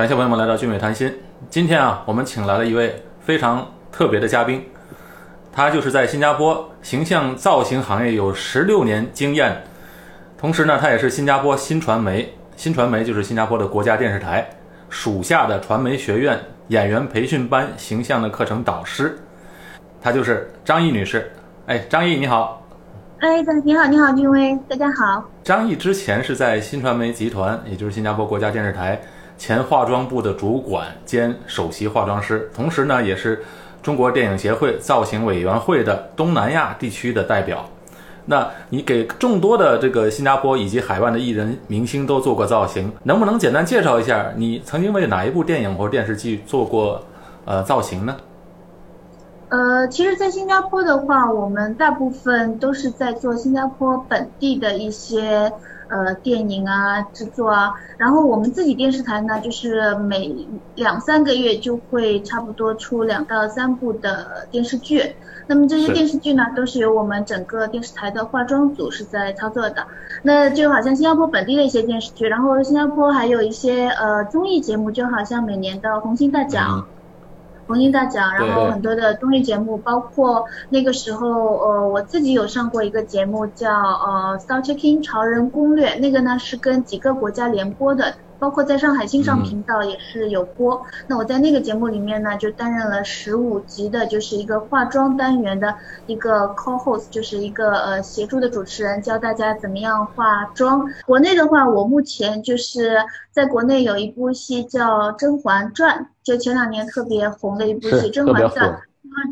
感谢朋友们来到聚美谈心。今天啊，我们请来了一位非常特别的嘉宾，他就是在新加坡形象造型行业有十六年经验，同时呢，他也是新加坡新传媒，新传媒就是新加坡的国家电视台属下的传媒学院演员培训班形象的课程导师，她就是张毅女士。哎，张毅你好。哎，你好，你好，君威，大家好。张毅之前是在新传媒集团，也就是新加坡国家电视台前化妆部的主管兼首席化妆师，同时呢，也是中国电影协会造型委员会的东南亚地区的代表。那你给众多的这个新加坡以及海外的艺人明星都做过造型，能不能简单介绍一下你曾经为哪一部电影或电视剧做过呃造型呢？呃，其实，在新加坡的话，我们大部分都是在做新加坡本地的一些呃电影啊制作啊。然后我们自己电视台呢，就是每两三个月就会差不多出两到三部的电视剧。那么这些电视剧呢，都是由我们整个电视台的化妆组是在操作的。那就好像新加坡本地的一些电视剧，然后新加坡还有一些呃综艺节目，就好像每年的红星大奖。红星大奖，然后很多的综艺节目，包括那个时候，呃，我自己有上过一个节目叫呃《Star Checking 潮人攻略》，那个呢是跟几个国家联播的。包括在上海新上频道也是有播，那我在那个节目里面呢，就担任了十五集的，就是一个化妆单元的一个 co-host，就是一个呃协助的主持人，教大家怎么样化妆。国内的话，我目前就是在国内有一部戏叫《甄嬛传》，就前两年特别红的一部戏《甄嬛传》。《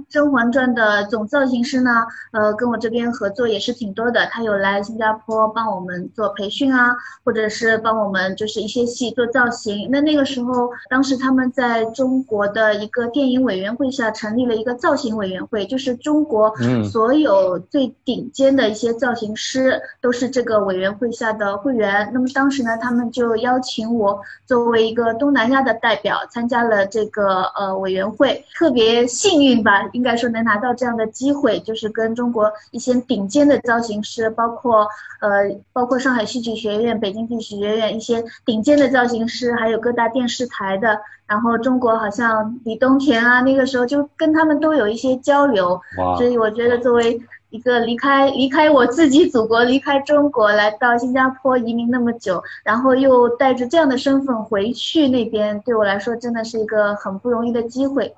甄嬛传》的总造型师呢，呃，跟我这边合作也是挺多的。他有来新加坡帮我们做培训啊，或者是帮我们就是一些戏做造型。那那个时候，当时他们在中国的一个电影委员会下成立了一个造型委员会，就是中国所有最顶尖的一些造型师都是这个委员会下的会员。那么当时呢，他们就邀请我作为一个东南亚的代表参加了这个呃委员会，特别幸运。应该说能拿到这样的机会，就是跟中国一些顶尖的造型师，包括呃，包括上海戏剧学院、北京戏剧学院一些顶尖的造型师，还有各大电视台的，然后中国好像李东田啊，那个时候就跟他们都有一些交流。所以我觉得作为一个离开离开我自己祖国、离开中国来到新加坡移民那么久，然后又带着这样的身份回去那边，对我来说真的是一个很不容易的机会。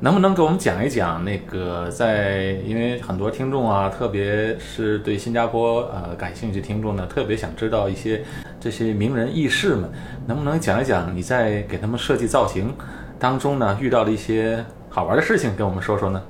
能不能给我们讲一讲那个在？因为很多听众啊，特别是对新加坡呃感兴趣听众呢，特别想知道一些这些名人轶事们，能不能讲一讲你在给他们设计造型当中呢遇到的一些好玩的事情，跟我们说说呢？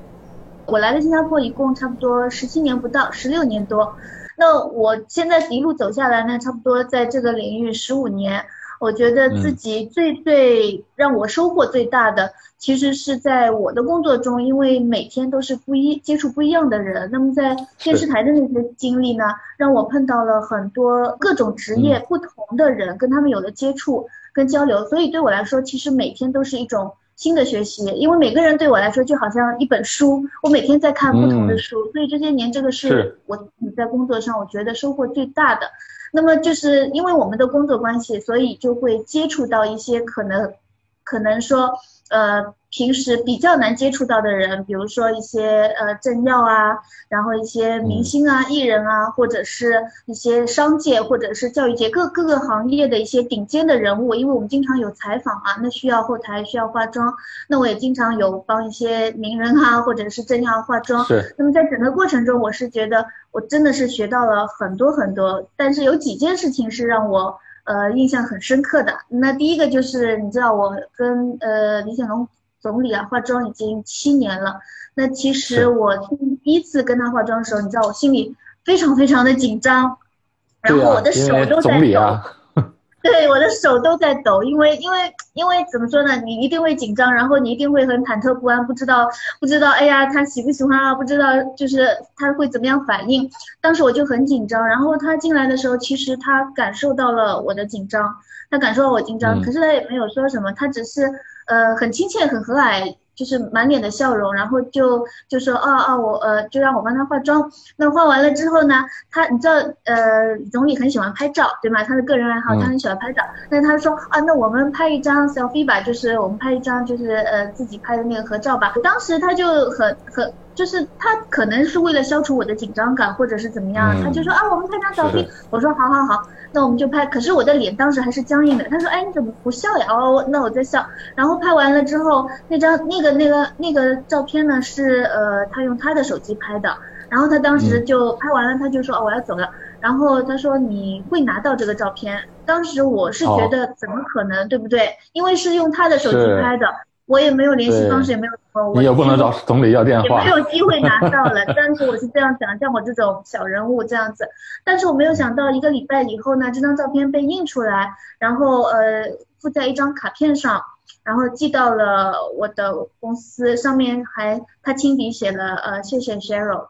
我来了新加坡一共差不多十七年不到，十六年多。那我现在一路走下来呢，差不多在这个领域十五年。我觉得自己最最让我收获最大的，其实是在我的工作中，因为每天都是不一接触不一样的人。那么在电视台的那些经历呢，让我碰到了很多各种职业不同的人，跟他们有了接触跟交流。所以对我来说，其实每天都是一种新的学习，因为每个人对我来说就好像一本书，我每天在看不同的书。所以这些年，这个是我你在工作上我觉得收获最大的。那么就是因为我们的工作关系，所以就会接触到一些可能，可能说，呃。平时比较难接触到的人，比如说一些呃政要啊，然后一些明星啊、艺人啊，或者是一些商界或者是教育界各各个行业的一些顶尖的人物，因为我们经常有采访啊，那需要后台需要化妆，那我也经常有帮一些名人啊或者是政要化妆。是。那么在整个过程中，我是觉得我真的是学到了很多很多，但是有几件事情是让我呃印象很深刻的。那第一个就是你知道我跟呃李显龙。总理啊，化妆已经七年了。那其实我第一次跟他化妆的时候，你知道我心里非常非常的紧张，然后我的手都在抖。对，我的手都在抖，因为因为因为怎么说呢？你一定会紧张，然后你一定会很忐忑不安，不知道不知道，哎呀，他喜不喜欢啊？不知道就是他会怎么样反应。当时我就很紧张，然后他进来的时候，其实他感受到了我的紧张，他感受到我紧张，可是他也没有说什么，他只是。呃，很亲切，很和蔼，就是满脸的笑容，然后就就说哦哦我呃就让我帮他化妆。那化完了之后呢，他你知道呃总理很喜欢拍照对吗？他的个人爱好他很喜欢拍照。那他说啊那我们拍一张 selfie 吧，就是我们拍一张就是呃自己拍的那个合照吧。当时他就很很就是他可能是为了消除我的紧张感或者是怎么样，他就说啊我们拍张 selfie。我说好好好，那我们就拍。可是我的脸当时还是僵硬的。他说哎你怎么不笑呀？哦那我在笑。然后拍完了之后那张那个。那个那个照片呢是呃他用他的手机拍的，然后他当时就拍完了，他就说哦我要走了，然后他说你会拿到这个照片，当时我是觉得怎么可能对不对？因为是用他的手机拍的，我也没有联系方式，也没有什么，你也不能找总理要电话，也没有机会拿到了。但是我是这样想，像我这种小人物这样子，但是我没有想到一个礼拜以后呢，这张照片被印出来，然后呃附在一张卡片上。然后寄到了我的公司，上面还他亲笔写了，呃，谢谢 Cheryl。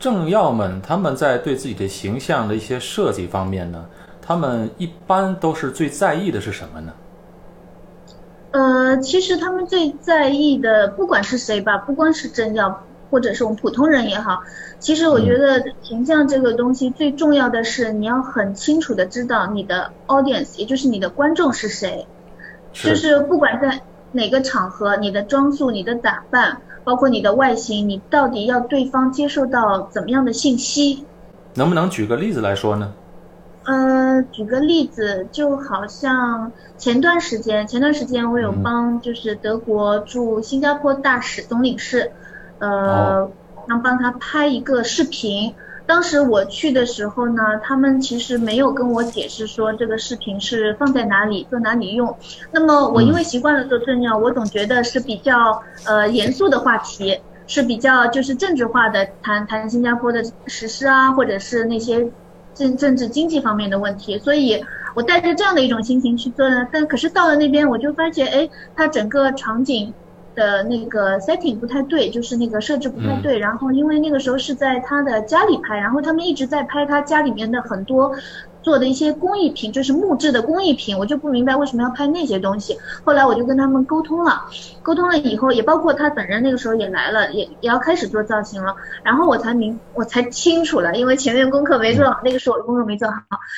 政要们他们在对自己的形象的一些设计方面呢，他们一般都是最在意的是什么呢？呃，其实他们最在意的，不管是谁吧，不光是政要，或者是我们普通人也好，其实我觉得形象这个东西最重要的是你要很清楚的知道你的 audience，也就是你的观众是谁，就是不管在哪个场合，你的装束、你的打扮。包括你的外形，你到底要对方接受到怎么样的信息？能不能举个例子来说呢？呃，举个例子，就好像前段时间，前段时间我有帮就是德国驻新加坡大使总领事，呃，让帮他拍一个视频。当时我去的时候呢，他们其实没有跟我解释说这个视频是放在哪里，做哪里用。那么我因为习惯了做政要，我总觉得是比较呃严肃的话题，是比较就是政治化的谈谈新加坡的实施啊，或者是那些政政治经济方面的问题。所以我带着这样的一种心情去做呢，但可是到了那边我就发现，哎，它整个场景。的那个 setting 不太对，就是那个设置不太对。然后因为那个时候是在他的家里拍，然后他们一直在拍他家里面的很多。做的一些工艺品，就是木质的工艺品，我就不明白为什么要拍那些东西。后来我就跟他们沟通了，沟通了以后，也包括他本人那个时候也来了，也也要开始做造型了。然后我才明，我才清楚了，因为前面功课没做好，那个时候我的功课没做好。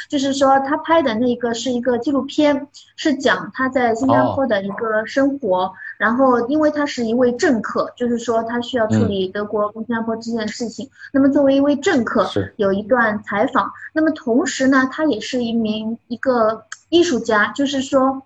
就是说他拍的那个是一个纪录片，是讲他在新加坡的一个生活。然后因为他是一位政客，就是说他需要处理德国跟新加坡之间的事情。那么作为一位政客，有一段采访。那么同时呢？他也是一名一个艺术家，就是说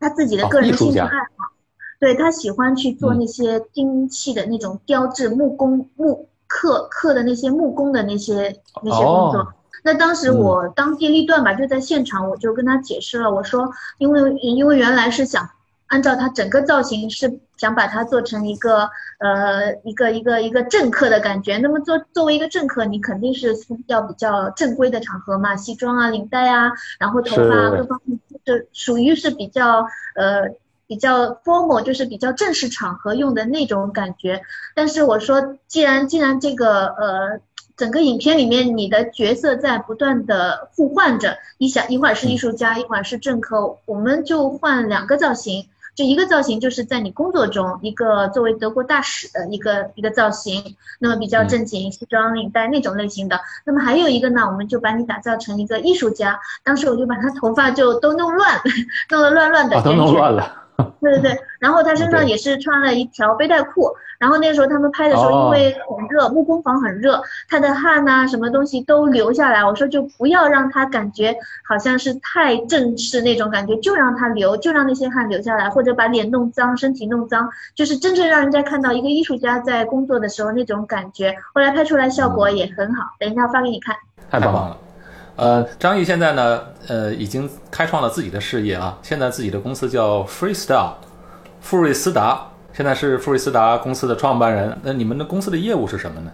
他自己的个人兴趣爱好，对他喜欢去做那些精细的那种雕制木工木刻刻的那些木工的那些那些工作。那当时我当机立断吧，就在现场，我就跟他解释了，我说因为因为原来是想。按照他整个造型是想把它做成一个呃一个一个一个政客的感觉。那么作作为一个政客，你肯定是要比较正规的场合嘛，西装啊、领带啊，然后头发各方面就属于是比较呃比较 formal，就是比较正式场合用的那种感觉。但是我说，既然既然这个呃整个影片里面你的角色在不断的互换着，一想一会儿是艺术家，一会儿是政客，我们就换两个造型。就一个造型，就是在你工作中一个作为德国大使的一个一个造型，那么比较正经，西装领带那种类型的。那么还有一个呢，我们就把你打造成一个艺术家。当时我就把他头发就都弄乱，弄得乱乱的，都弄乱了。对对对，然后他身上也是穿了一条背带裤，然后那时候他们拍的时候，因为很热，木工房很热，他的汗呐什么东西都流下来。我说就不要让他感觉好像是太正式那种感觉，就让他流，就让那些汗流下来，或者把脸弄脏，身体弄脏，就是真正让人家看到一个艺术家在工作的时候那种感觉。后来拍出来效果也很好，等一下发给你看。太棒了。呃，张毅现在呢，呃，已经开创了自己的事业啊。现在自己的公司叫 Freestyle，富瑞斯达，现在是富瑞斯达公司的创办人。那你们的公司的业务是什么呢？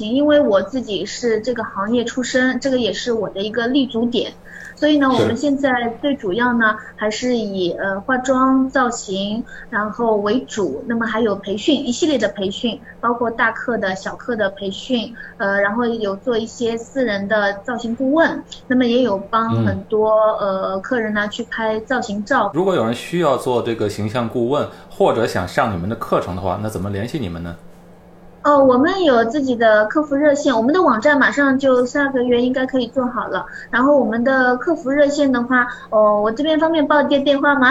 情，因为我自己是这个行业出身，这个也是我的一个立足点。所以呢，我们现在最主要呢还是以呃化妆造型然后为主，那么还有培训一系列的培训，包括大课的小课的培训，呃，然后有做一些私人的造型顾问，那么也有帮很多呃客人呢去拍造型照。如果有人需要做这个形象顾问，或者想上你们的课程的话，那怎么联系你们呢？哦，我们有自己的客服热线，我们的网站马上就下个月应该可以做好了。然后我们的客服热线的话，哦，我这边方便报电电话吗？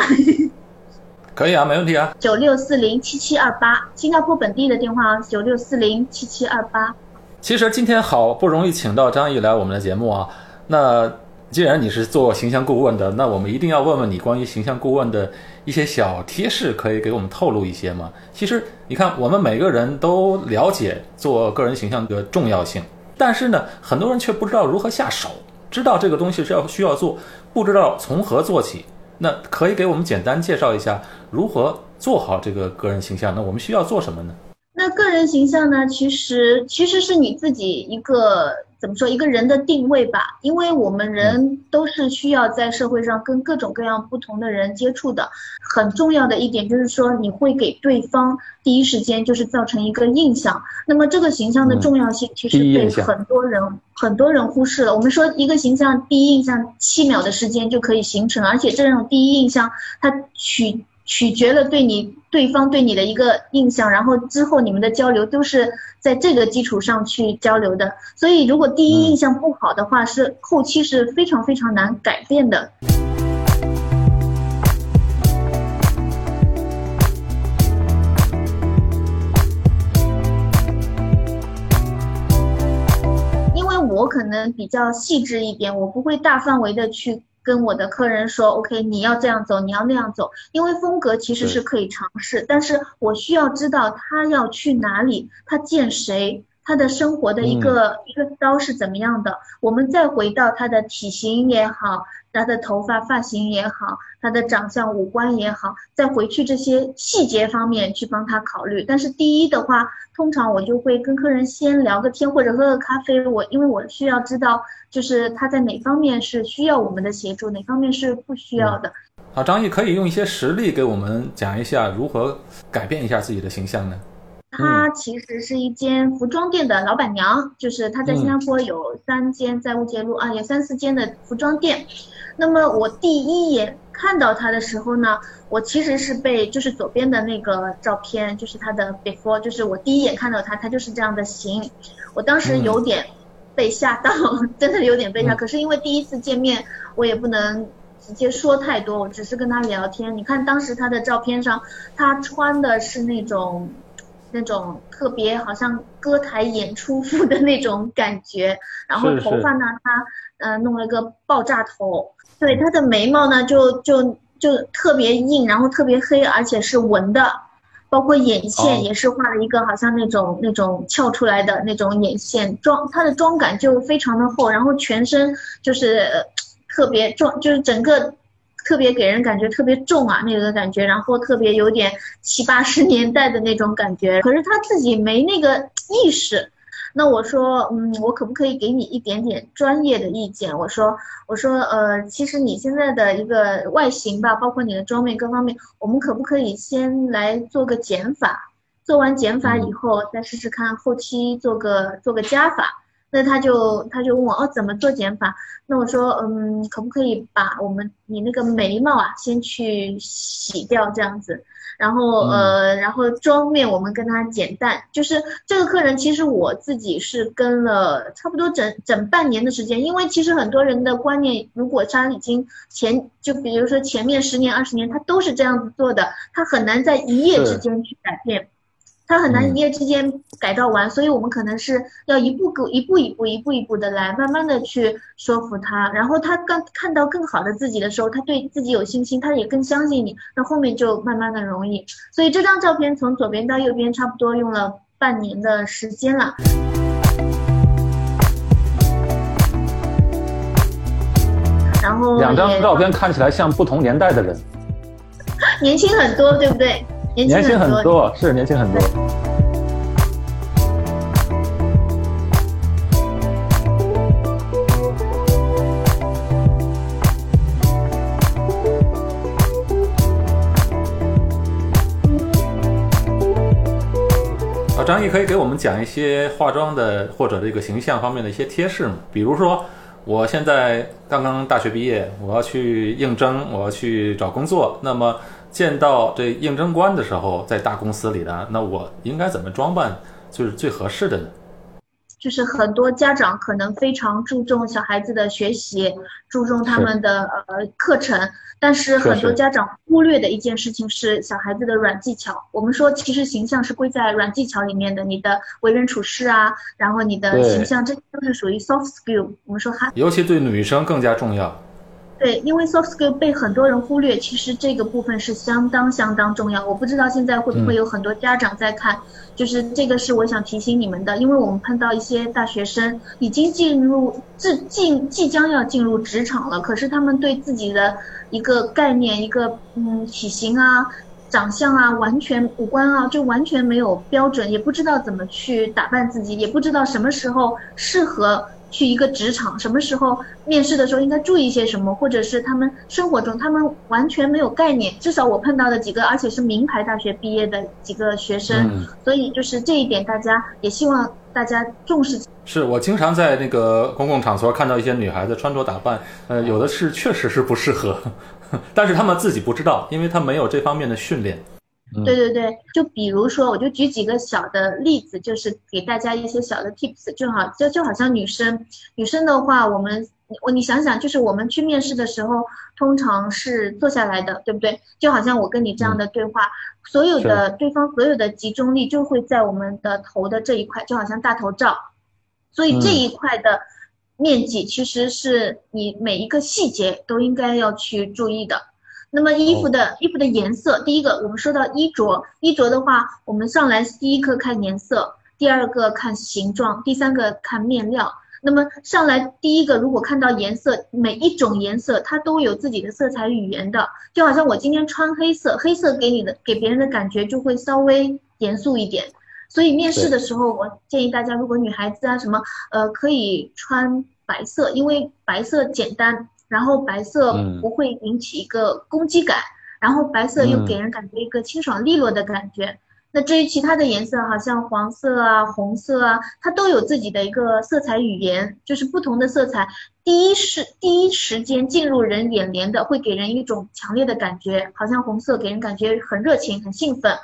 可以啊，没问题啊。九六四零七七二八，新加坡本地的电话，九六四零七七二八。其实今天好不容易请到张毅来我们的节目啊，那。既然你是做形象顾问的，那我们一定要问问你关于形象顾问的一些小贴士，可以给我们透露一些吗？其实你看，我们每个人都了解做个人形象的重要性，但是呢，很多人却不知道如何下手，知道这个东西是要需要做，不知道从何做起。那可以给我们简单介绍一下如何做好这个个人形象？那我们需要做什么呢？那个人形象呢？其实其实是你自己一个。怎么说一个人的定位吧？因为我们人都是需要在社会上跟各种各样不同的人接触的。很重要的一点就是说，你会给对方第一时间就是造成一个印象。那么这个形象的重要性其实被很多人很多人忽视了。我们说一个形象第一印象七秒的时间就可以形成，而且这种第一印象它取。取决了对你对方对你的一个印象，然后之后你们的交流都是在这个基础上去交流的。所以如果第一印象不好的话，是后期是非常非常难改变的。因为我可能比较细致一点，我不会大范围的去。跟我的客人说，OK，你要这样走，你要那样走，因为风格其实是可以尝试，但是我需要知道他要去哪里，他见谁，他的生活的一个一个刀是怎么样的，我们再回到他的体型也好。他的头发发型也好，他的长相五官也好，再回去这些细节方面去帮他考虑。但是第一的话，通常我就会跟客人先聊个天或者喝个咖啡。我因为我需要知道，就是他在哪方面是需要我们的协助，哪方面是不需要的。好，张毅可以用一些实例给我们讲一下如何改变一下自己的形象呢？她其实是一间服装店的老板娘，就是她在新加坡有三间，在乌节路啊有三四间的服装店。那么我第一眼看到她的时候呢，我其实是被就是左边的那个照片，就是她的 before，就是我第一眼看到她，她就是这样的型，我当时有点被吓到，真的有点被吓。可是因为第一次见面，我也不能直接说太多，我只是跟他聊天。你看当时他的照片上，他穿的是那种那种特别好像歌台演出服的那种感觉，然后头发呢，他呃弄了个爆炸头。对他的眉毛呢，就就就特别硬，然后特别黑，而且是纹的，包括眼线也是画了一个好像那种那种翘出来的那种眼线，妆他的妆感就非常的厚，然后全身就是特别重，就是整个特别给人感觉特别重啊那个感觉，然后特别有点七八十年代的那种感觉，可是他自己没那个意识。那我说，嗯，我可不可以给你一点点专业的意见？我说，我说，呃，其实你现在的一个外形吧，包括你的妆面各方面，我们可不可以先来做个减法？做完减法以后，再试试看后期做个做个加法。那他就他就问我，哦，怎么做减法？那我说，嗯，可不可以把我们你那个眉毛啊，先去洗掉这样子？然后呃，然后妆面我们跟他减淡，就是这个客人其实我自己是跟了差不多整整半年的时间，因为其实很多人的观念，如果他已经前就比如说前面十年二十年他都是这样子做的，他很难在一夜之间去改变。他很难一夜之间改造完，所以我们可能是要一步步、一步一步、一步一步的来，慢慢的去说服他。然后他刚看到更好的自己的时候，他对自己有信心，他也更相信你。那后面就慢慢的容易。所以这张照片从左边到右边差不多用了半年的时间了。然后两张照片看起来像不同年代的人，年轻很多，对不对？年轻很多，是年轻很多。啊，张毅可以给我们讲一些化妆的或者这个形象方面的一些贴士吗？比如说，我现在刚刚大学毕业，我要去应征，我要去找工作，那么。见到这应征官的时候，在大公司里的，那我应该怎么装扮就是最合适的呢？就是很多家长可能非常注重小孩子的学习，注重他们的呃课程，但是很多家长忽略的一件事情是小孩子的软技巧。我们说，其实形象是归在软技巧里面的，你的为人处事啊，然后你的形象，这都是属于 soft skill。我们说哈，尤其对女生更加重要。对，因为 soft skill 被很多人忽略，其实这个部分是相当相当重要。我不知道现在会不会有很多家长在看，就是这个是我想提醒你们的，因为我们碰到一些大学生已经进入自进即将要进入职场了，可是他们对自己的一个概念、一个嗯体型啊、长相啊、完全五官啊，就完全没有标准，也不知道怎么去打扮自己，也不知道什么时候适合。去一个职场，什么时候面试的时候应该注意些什么，或者是他们生活中他们完全没有概念。至少我碰到的几个，而且是名牌大学毕业的几个学生，所以就是这一点，大家也希望大家重视。是我经常在那个公共场所看到一些女孩子穿着打扮，呃，有的是确实是不适合，但是他们自己不知道，因为他没有这方面的训练。对对对，就比如说，我就举几个小的例子，就是给大家一些小的 tips，就好就就好像女生，女生的话，我们我你想想，就是我们去面试的时候，通常是坐下来的，对不对？就好像我跟你这样的对话，所有的对方所有的集中力就会在我们的头的这一块，就好像大头照，所以这一块的面积其实是你每一个细节都应该要去注意的。那么衣服的衣服的颜色，第一个我们说到衣着，衣着的话，我们上来第一个看颜色，第二个看形状，第三个看面料。那么上来第一个，如果看到颜色，每一种颜色它都有自己的色彩语言的，就好像我今天穿黑色，黑色给你的给别人的感觉就会稍微严肃一点。所以面试的时候，我建议大家，如果女孩子啊什么，呃，可以穿白色，因为白色简单。然后白色不会引起一个攻击感，然后白色又给人感觉一个清爽利落的感觉。那至于其他的颜色，好像黄色啊、红色啊，它都有自己的一个色彩语言，就是不同的色彩，第一时第一时间进入人眼帘的，会给人一种强烈的感觉，好像红色给人感觉很热情、很兴奋。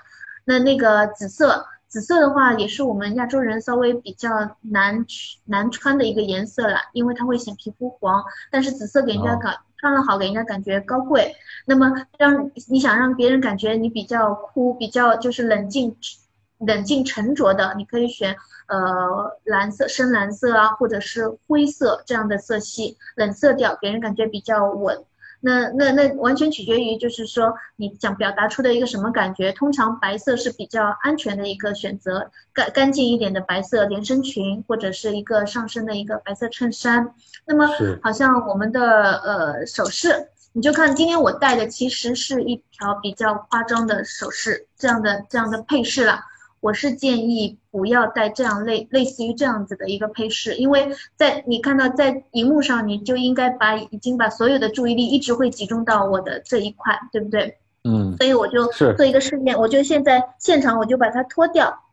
那那个紫色。紫色的话也是我们亚洲人稍微比较难难穿的一个颜色了，因为它会显皮肤黄。但是紫色给人家感穿了好，给人家感觉高贵。那么让你想让别人感觉你比较酷，比较就是冷静冷静沉着的，你可以选呃蓝色、深蓝色啊，或者是灰色这样的色系，冷色调给人感觉比较稳。那那那完全取决于，就是说你想表达出的一个什么感觉。通常白色是比较安全的一个选择，干干净一点的白色连身裙，或者是一个上身的一个白色衬衫。那么，好像我们的呃首饰，你就看今天我戴的其实是一条比较夸张的首饰，这样的这样的配饰了。我是建议不要带这样类类似于这样子的一个配饰，因为在你看到在荧幕上，你就应该把已经把所有的注意力一直会集中到我的这一块，对不对？嗯。所以我就做一个试验，我就现在现场我就把它脱掉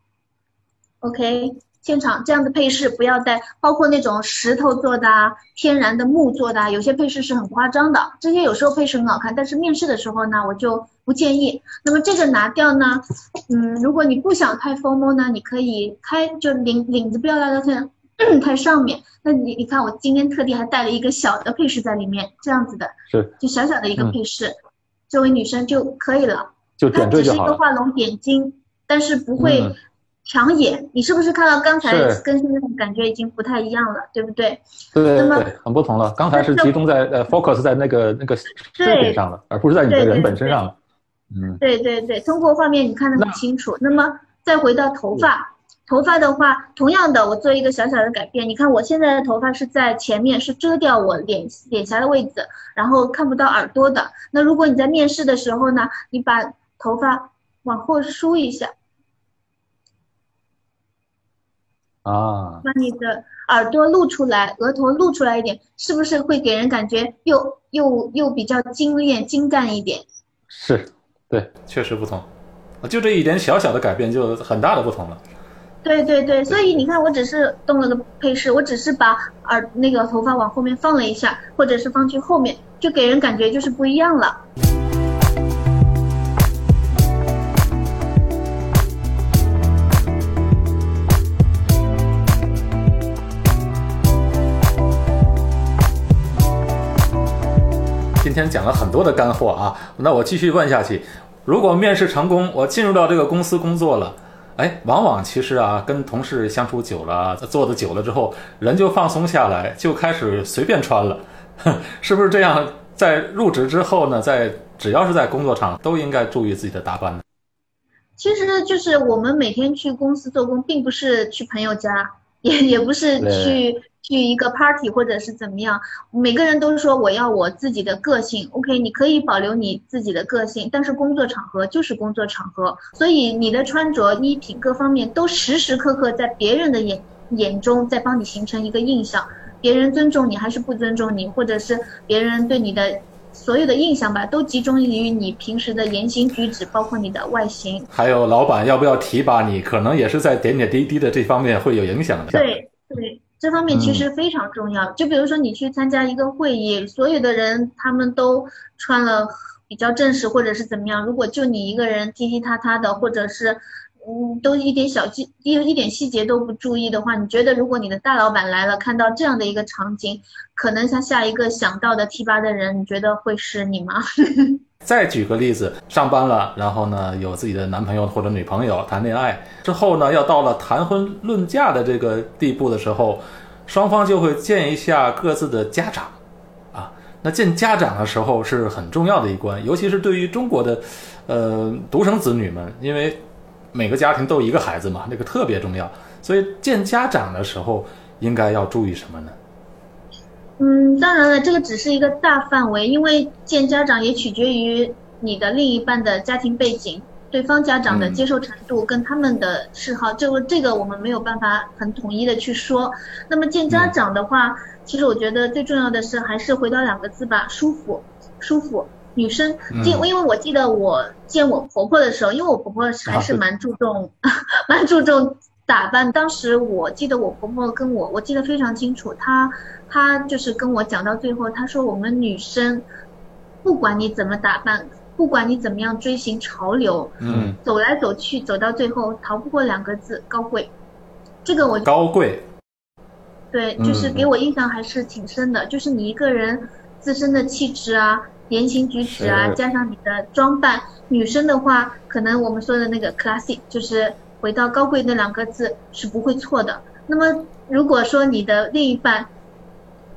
，OK。现场这样的配饰不要戴，包括那种石头做的啊、天然的木做的啊，有些配饰是很夸张的。这些有时候配饰很好看，但是面试的时候呢，我就不建议。那么这个拿掉呢，嗯，如果你不想太 formal 呢，你可以开，就领领子不要拉到太太上面。那你你看，我今天特地还带了一个小的配饰在里面，这样子的，是，就小小的一个配饰，作为女生就可以了。就点缀就好它只是一个画龙点睛，但是不会。抢眼，你是不是看到刚才跟现在感觉已经不太一样了，对不对？对对对，很不同了。刚才是集中在呃 focus 在那个那个视频上了，而不是在你的人本身上了。嗯，对对对，通过画面你看得很清楚。那么再回到头发，头发的话，同样的，我做一个小小的改变。你看我现在的头发是在前面，是遮掉我脸脸颊的位置，然后看不到耳朵的。那如果你在面试的时候呢，你把头发往后梳一下。啊，把你的耳朵露出来，额头露出来一点，是不是会给人感觉又又又比较精炼、精干一点？是，对，确实不同，就这一点小小的改变就很大的不同了。对对对，所以你看，我只是动了个配饰，我只是把耳那个头发往后面放了一下，或者是放去后面，就给人感觉就是不一样了。今天讲了很多的干货啊，那我继续问下去。如果面试成功，我进入到这个公司工作了，哎，往往其实啊，跟同事相处久了，做的久了之后，人就放松下来，就开始随便穿了，是不是这样？在入职之后呢，在只要是在工作场，都应该注意自己的打扮呢？其实就是我们每天去公司做工，并不是去朋友家，也也不是去。去一个 party 或者是怎么样，每个人都是说我要我自己的个性。OK，你可以保留你自己的个性，但是工作场合就是工作场合，所以你的穿着、衣品各方面都时时刻刻在别人的眼眼中在帮你形成一个印象。别人尊重你还是不尊重你，或者是别人对你的所有的印象吧，都集中于你平时的言行举止，包括你的外形。还有老板要不要提拔你，可能也是在点点滴滴的这方面会有影响的。对对。这方面其实非常重要，就比如说你去参加一个会议，所有的人他们都穿了比较正式，或者是怎么样，如果就你一个人踢踢踏踏的，或者是嗯，都一点小细一一点细节都不注意的话，你觉得如果你的大老板来了，看到这样的一个场景，可能他下一个想到的提拔的人，你觉得会是你吗？再举个例子，上班了，然后呢，有自己的男朋友或者女朋友谈恋爱之后呢，要到了谈婚论嫁的这个地步的时候，双方就会见一下各自的家长，啊，那见家长的时候是很重要的一关，尤其是对于中国的，呃，独生子女们，因为每个家庭都有一个孩子嘛，那个特别重要，所以见家长的时候应该要注意什么呢？嗯，当然了，这个只是一个大范围，因为见家长也取决于你的另一半的家庭背景、对方家长的接受程度跟他们的嗜好，这个这个我们没有办法很统一的去说。那么见家长的话，其实我觉得最重要的是还是回到两个字吧，舒服，舒服。女生见，因为我记得我见我婆婆的时候，因为我婆婆还是蛮注重，蛮注重。打扮，当时我记得我婆婆跟我，我记得非常清楚，她她就是跟我讲到最后，她说我们女生，不管你怎么打扮，不管你怎么样追寻潮流，嗯，走来走去走到最后，逃不过两个字高贵，这个我高贵，对，就是给我印象还是挺深的，就是你一个人自身的气质啊，言行举止啊，加上你的装扮，女生的话，可能我们说的那个 classy 就是。回到高贵那两个字是不会错的。那么如果说你的另一半，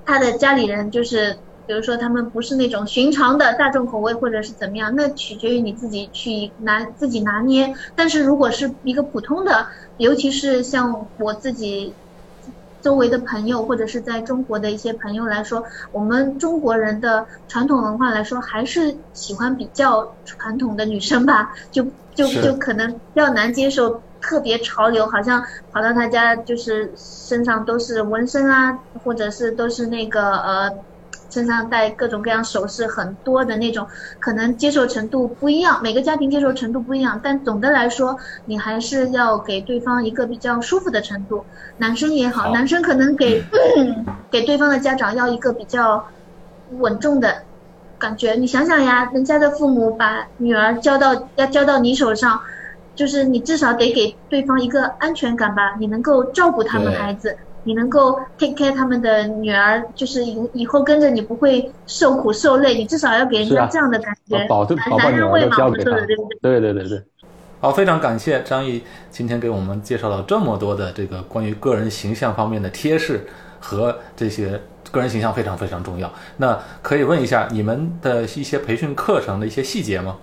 他的家里人就是，比如说他们不是那种寻常的大众口味或者是怎么样，那取决于你自己去拿自己拿捏。但是如果是一个普通的，尤其是像我自己。周围的朋友或者是在中国的一些朋友来说，我们中国人的传统文化来说，还是喜欢比较传统的女生吧，就就就可能比较难接受特别潮流，好像跑到他家就是身上都是纹身啊，或者是都是那个呃。身上带各种各样首饰很多的那种，可能接受程度不一样，每个家庭接受程度不一样。但总的来说，你还是要给对方一个比较舒服的程度。男生也好，男生可能给 给对方的家长要一个比较稳重的感觉。你想想呀，人家的父母把女儿交到要交到你手上，就是你至少得给对方一个安全感吧，你能够照顾他们孩子。你能够 take care 他们的女儿，就是以以后跟着你不会受苦受累，你至少要给人家这样的感觉。保证保女儿交给他，对不对？对对对对。好，非常感谢张毅今天给我们介绍了这么多的这个关于个人形象方面的贴士和这些个人形象非常非常重要。那可以问一下你们的一些培训课程的一些细节吗？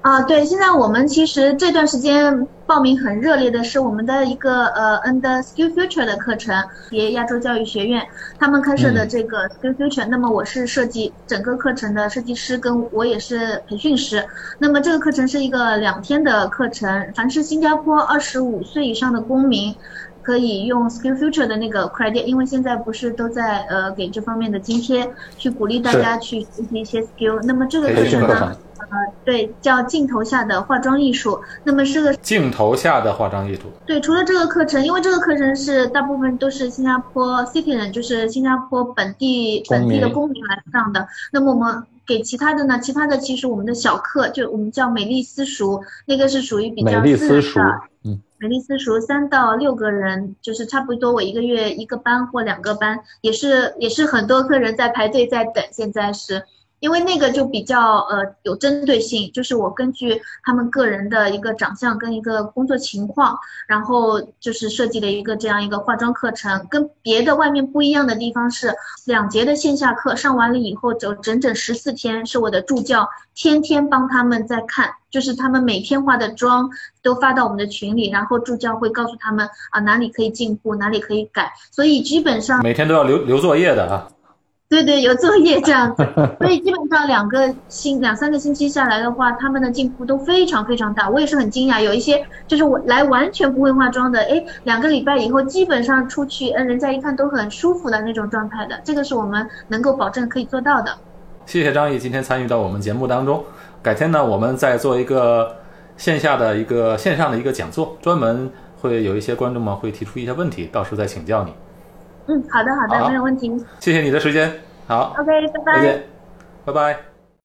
啊，对，现在我们其实这段时间报名很热烈的是我们的一个呃 Under Skill Future 的课程，也亚洲教育学院他们开设的这个 Skill Future。那么我是设计整个课程的设计师，跟我也是培训师。那么这个课程是一个两天的课程，凡是新加坡二十五岁以上的公民，可以用 Skill Future 的那个 credit，因为现在不是都在呃给这方面的津贴，去鼓励大家去学习一些 skill。那么这个课程呢？呃，对，叫镜头下的化妆艺术。那么是个镜头下的化妆艺术。对，除了这个课程，因为这个课程是大部分都是新加坡 citizen，就是新加坡本地本地的公民来上的。那么我们给其他的呢？其他的其实我们的小课就我们叫美丽私塾，那个是属于比较私人的。嗯。美丽私塾三到六个人，就是差不多我一个月一个班或两个班，也是也是很多客人在排队在等，现在是。因为那个就比较呃有针对性，就是我根据他们个人的一个长相跟一个工作情况，然后就是设计了一个这样一个化妆课程。跟别的外面不一样的地方是，两节的线下课上完了以后，就整整十四天是我的助教天天帮他们在看，就是他们每天化的妆都发到我们的群里，然后助教会告诉他们啊哪里可以进步，哪里可以改，所以基本上每天都要留留作业的啊。对对，有作业这样子，所以基本上两个星两三个星期下来的话，他们的进步都非常非常大。我也是很惊讶，有一些就是我来完全不会化妆的，哎，两个礼拜以后基本上出去，嗯，人家一看都很舒服的那种状态的。这个是我们能够保证可以做到的。谢谢张毅今天参与到我们节目当中，改天呢我们再做一个线下的一个线上的一个讲座，专门会有一些观众们会提出一些问题，到时候再请教你。嗯，好的好的，没有问题。谢谢你的时间，好，OK，拜拜，再见，拜拜。